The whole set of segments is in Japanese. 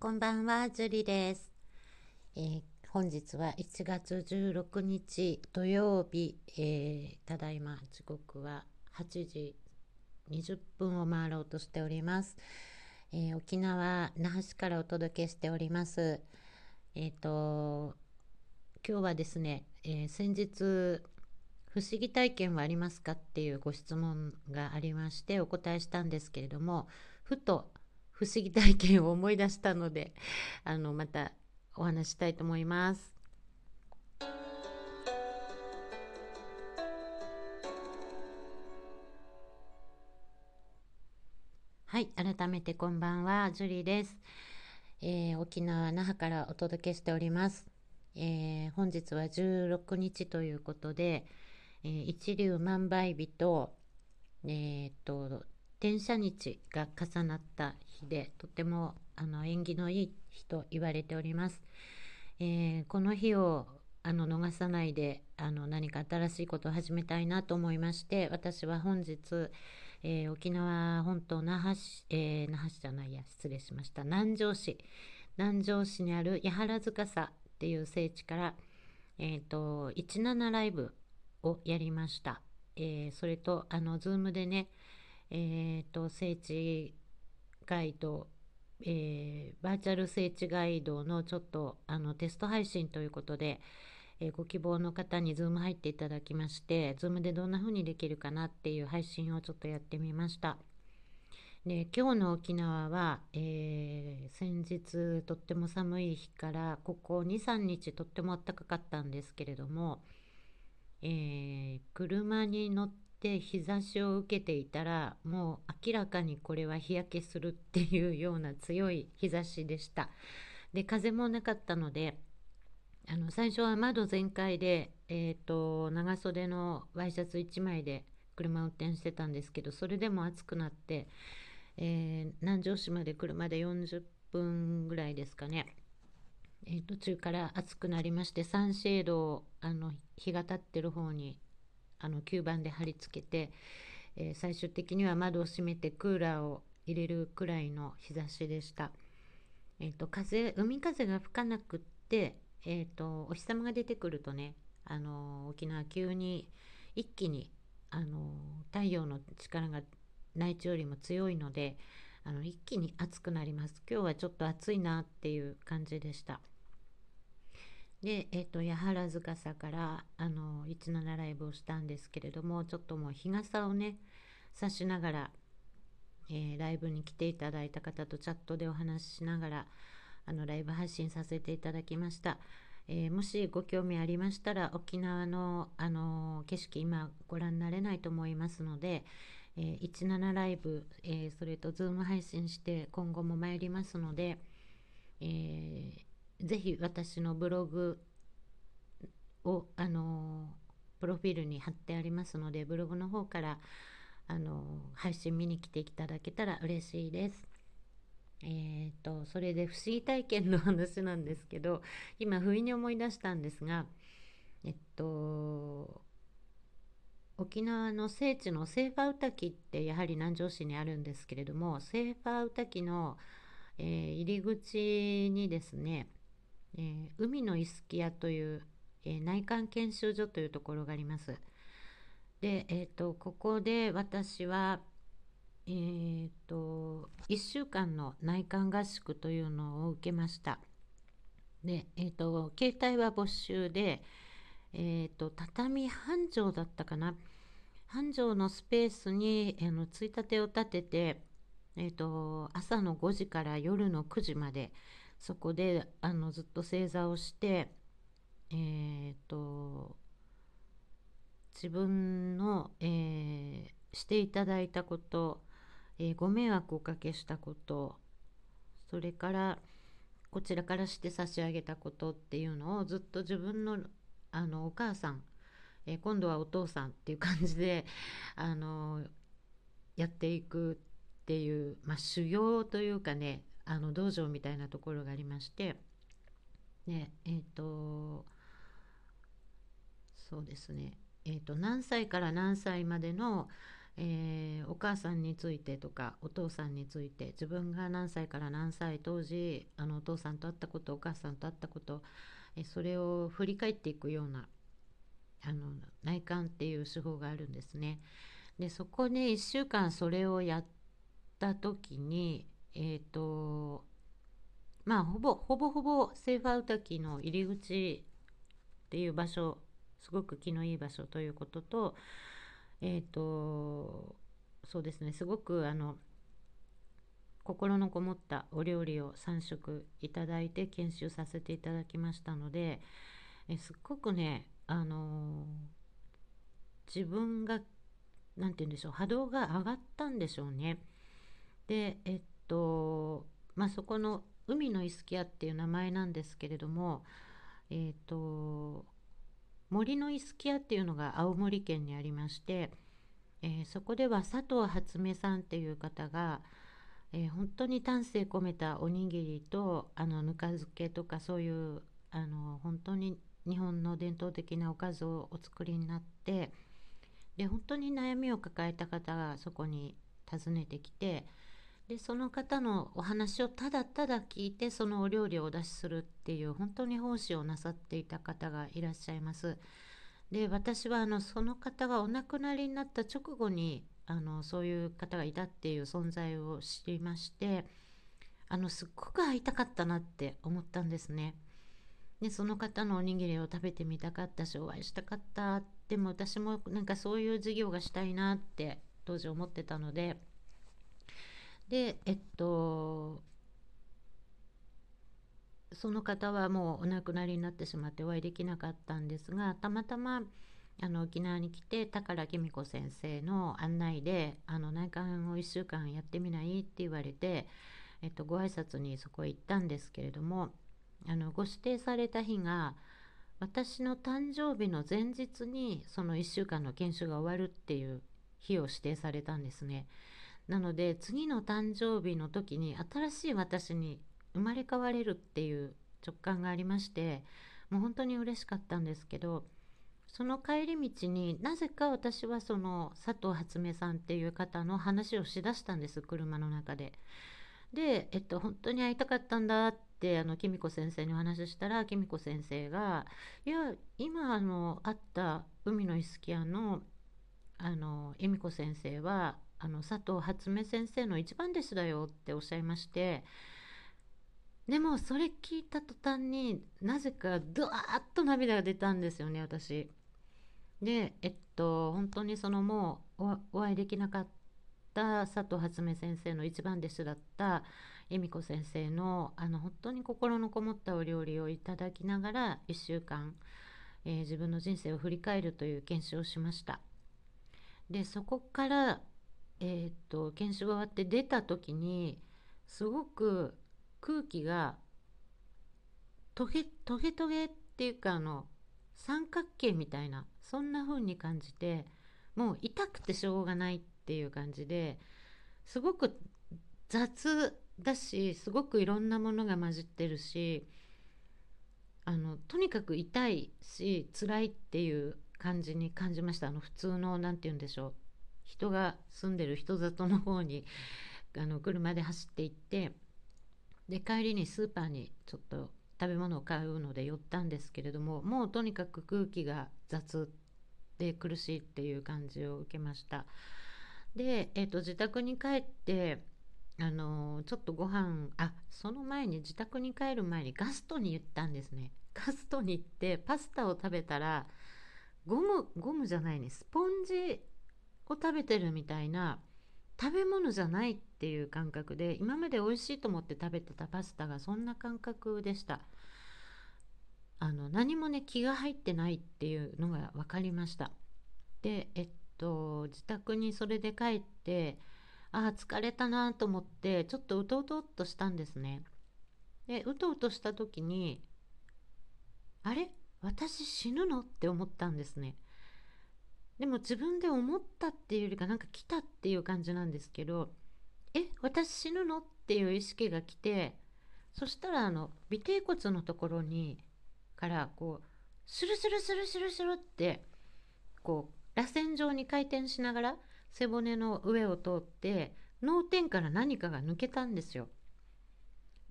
こんばんは、ジュリです。えー、本日は1月16日土曜日、えー、ただいま時刻は8時20分を回ろうとしております。えー、沖縄那覇市からお届けしております。えっ、と今日はですね、え先日不思議体験はありますかっていうご質問がありましてお答えしたんですけれどもふと不思議体験を思い出したのであのまたお話したいと思います。はい改めてこんばんはジュリーです、えー、沖縄那覇からお届けしております、えー、本日は16日ということで、えー、一粒万倍日とえー、っと天赦日が重なった日でとてもあの縁起のいい日と言われております。えー、この日をあの逃さないであの何か新しいことを始めたいなと思いまして私は本日、えー、沖縄本島那覇市、えー、那覇市じゃないや失礼しました。南城市。南城市にある八原塚さっていう聖地から、えーと、17ライブをやりました、えー、それとあの Zoom でねえーと、聖地ガイド、えー、バーチャル聖地ガイドのちょっとあのテスト配信ということで、えー、ご希望の方に Zoom 入っていただきまして Zoom でどんな風にできるかなっていう配信をちょっとやってみました。で今日の沖縄は、えー、先日とっても寒い日からここ23日とっても暖かかったんですけれども、えー、車に乗ってって日差しを受けていたらもう明らかにこれは日焼けするっていうような強い日差しでした。で風もなかったのであの最初は窓全開で、えーと、長袖のワイシャツ1枚で車を運転してたんですけどそれでも暑くなって、えー、南城市まで車で40分ぐらいですかね、えー、途中から暑くなりましてサンシェードをあの日が立ってる方にあの吸盤で貼り付けて、えー、最終的には窓を閉めてクーラーを入れるくらいの日差しでした。えーと、風海風が吹かなくって、えーと、お日様が出てくるとねあの沖縄急に一気にあの太陽の力が内地よりも強いのであの一気に暑くなります今日はちょっと暑いなっていう感じでしたで、えーと、八原塚さからあの17ライブをしたんですけれどもちょっともう日傘をね差しながら、えー、ライブに来ていただいた方とチャットでお話ししながらあのライブ配信させていただきました。えー、もしご興味ありましたら沖縄の、あの景色今ご覧になれないと思いますので、えー、17ライブ、えそれとズーム配信して今後も参りますので、えぜひ私のブログをあのプロフィールに貼ってありますのでブログの方からあの配信見に来ていただけたら嬉しいです。えーと、それで不思議体験の話なんですけど今不意に思い出したんですがえっと沖縄の聖地のセーファウタキってやはり南城市にあるんですけれどもセーファウタキの、えー、入り口にですねえー、海のイスキ屋という、えー、内観研修所というところがあります。で、えーと、ここで私は、えーと、1週間の内観合宿というのを受けました。で、えーと、携帯は没収で、えー、と畳半畳だったかな半畳のスペースに、えー、のついたてを立てて、えー、と朝の5時から夜の9時まで、そこであのずっと正座をしてえー、と自分の、えー、していただいたこと、えー、ご迷惑をおかけしたことそれからこちらからして差し上げたことっていうのをずっと自分のあのお母さん、えー、今度はお父さんっていう感じであのやっていくっていう、まあ、修行というかねあの道場みたいなところがありましてでえっ、ー、とそうですねえーと、何歳から何歳までの、えーお母さんについてとかお父さんについて自分が何歳から何歳当時あのお父さんと会ったことお母さんと会ったこと、えそれを振り返っていくようなあの内観っていう手法があるんですね。でそこで1週間それをやった時にえっ、とまあほぼほぼほぼセーファウタキの入り口っていう場所すごく気のいい場所ということとえっ、とそうですねすごくあの心のこもったお料理を3食いただいて研修させていただきましたのでえすっごくねあの自分がなんて言うんでしょう波動が上がったんでしょうね。でえっとまあそこの海のイスキアっていう名前なんですけれどもえっと森のイスキアっていうのが青森県にありまして、えーそこでは佐藤初音さんっていう方が、えー本当に丹精込めたおにぎりとあのぬか漬けとかそういうあの本当に日本の伝統的なおかずをお作りになってで本当に悩みを抱えた方がそこに訪ねてきてでその方のお話をただただ聞いてそのお料理をお出しするっていう本当に奉仕をなさっていた方がいらっしゃいます。で私はあのその方がお亡くなりになった直後にあのそういう方がいたっていう存在を知りましてあのすっごく会いたかったなって思ったんですね。でその方のおにぎりを食べてみたかったしお会いしたかったでも私もなんかそういう事業がしたいなって当時思ってたのででえっとその方はもうお亡くなりになってしまってお会いできなかったんですがたまたまあの沖縄に来て宝紀美子先生の案内であの内観を1週間やってみないって言われて、えっと、ご挨拶にそこへ行ったんですけれどもあのご指定された日が私の誕生日の前日にその1週間の研修が終わるっていう日を指定されたんですね。なので次の誕生日の時に新しい私に生まれ変われるっていう直感がありましてもう本当に嬉しかったんですけどその帰り道になぜか私はその佐藤初音さんっていう方の話をしだしたんです車の中で。で、えっと、本当に会いたかったんだってあの紀美子先生にお話ししたら紀美子先生が「いや今あの会った海のイスキアのあの恵美子先生はあの佐藤初音先生の一番弟子だよ」っておっしゃいましてでもそれ聞いた途端になぜかドワーッと涙が出たんですよね私。でえっと本当にそのもうお会いできなかった佐藤初音先生の一番弟子だった恵美子先生のあの本当に心のこもったお料理をいただきながら1週間、えー自分の人生を振り返るという研修をしました。でそこから、えーっと研修が終わって出た時にすごく空気がトゲトゲトゲっていうかあの三角形みたいなそんな風に感じてもう痛くてしょうがないっていう感じですごく雑だしすごくいろんなものが混じってるしあのとにかく痛いし辛いっていう感じに感じました。あの普通の何て言うんでしょう。人が住んでる人里の方に あの車で走って行ってで帰りにスーパーにちょっと食べ物を買うので寄ったんですけれどももうとにかく空気が雑で苦しいっていう感じを受けました。で、えー、と自宅に帰ってあのちょっとご飯あその前に自宅に帰る前にガストに行ったんですね。ガストに行ってパスタを食べたらゴムゴムじゃないねスポンジを食べてるみたいな食べ物じゃないっていう感覚で今まで美味しいと思って食べてたパスタがそんな感覚でした。あの何もね気が入ってないっていうのが分かりました。でえっと自宅にそれで帰ってああ疲れたなと思ってちょっとうとうとっとしたんですね。でうとうとした時にあれ？私死ぬの？って思ったんですね。でも自分で思ったっていうよりかなんか来たっていう感じなんですけどえ私死ぬのっていう意識が来てそしたらあの尾てい骨のところにからこうスルスルスルスルスルってこう螺旋状に回転しながら背骨の上を通って脳天から何かが抜けたんですよ。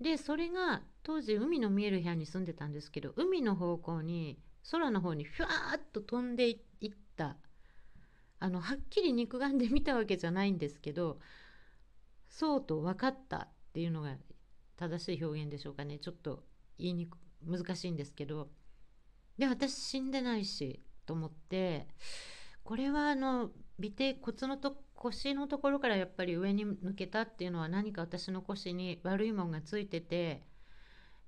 でそれが当時海の見える部屋に住んでたんですけど海の方向に空の方にふわーっと飛んでいったあのはっきり肉眼で見たわけじゃないんですけどそうと分かったっていうのが正しい表現でしょうかね。ちょっと言いにく難しいんですけど。で私死んでないしと思ってこれはあの尾て骨のと腰のところからやっぱり上に抜けたっていうのは何か私の腰に悪いもんがついてて、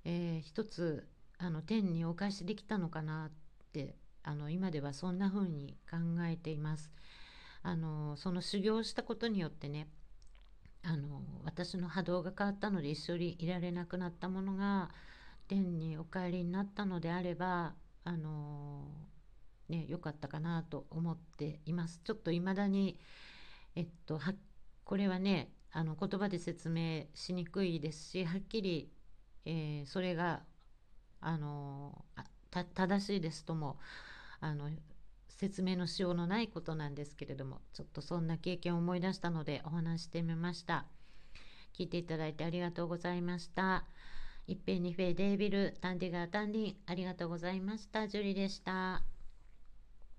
えー、一つあの天にお返しできたのかなってあの今ではそんな風に考えています。あのその修行したことによってねあの私の波動が変わったので一緒にいられなくなったものが天にお帰りになったのであればあのね良かったかなと思っています。ちょっと未だにえっとはこれはねあの言葉で説明しにくいですしはっきり、えー、それがあの正しいですともあの説明のしようのないことなんですけれどもちょっとそんな経験を思い出したのでお話してみました。聞いていただいてありがとうございました。一平二平デービルタンディガータンディンありがとうございました。ジュリでした。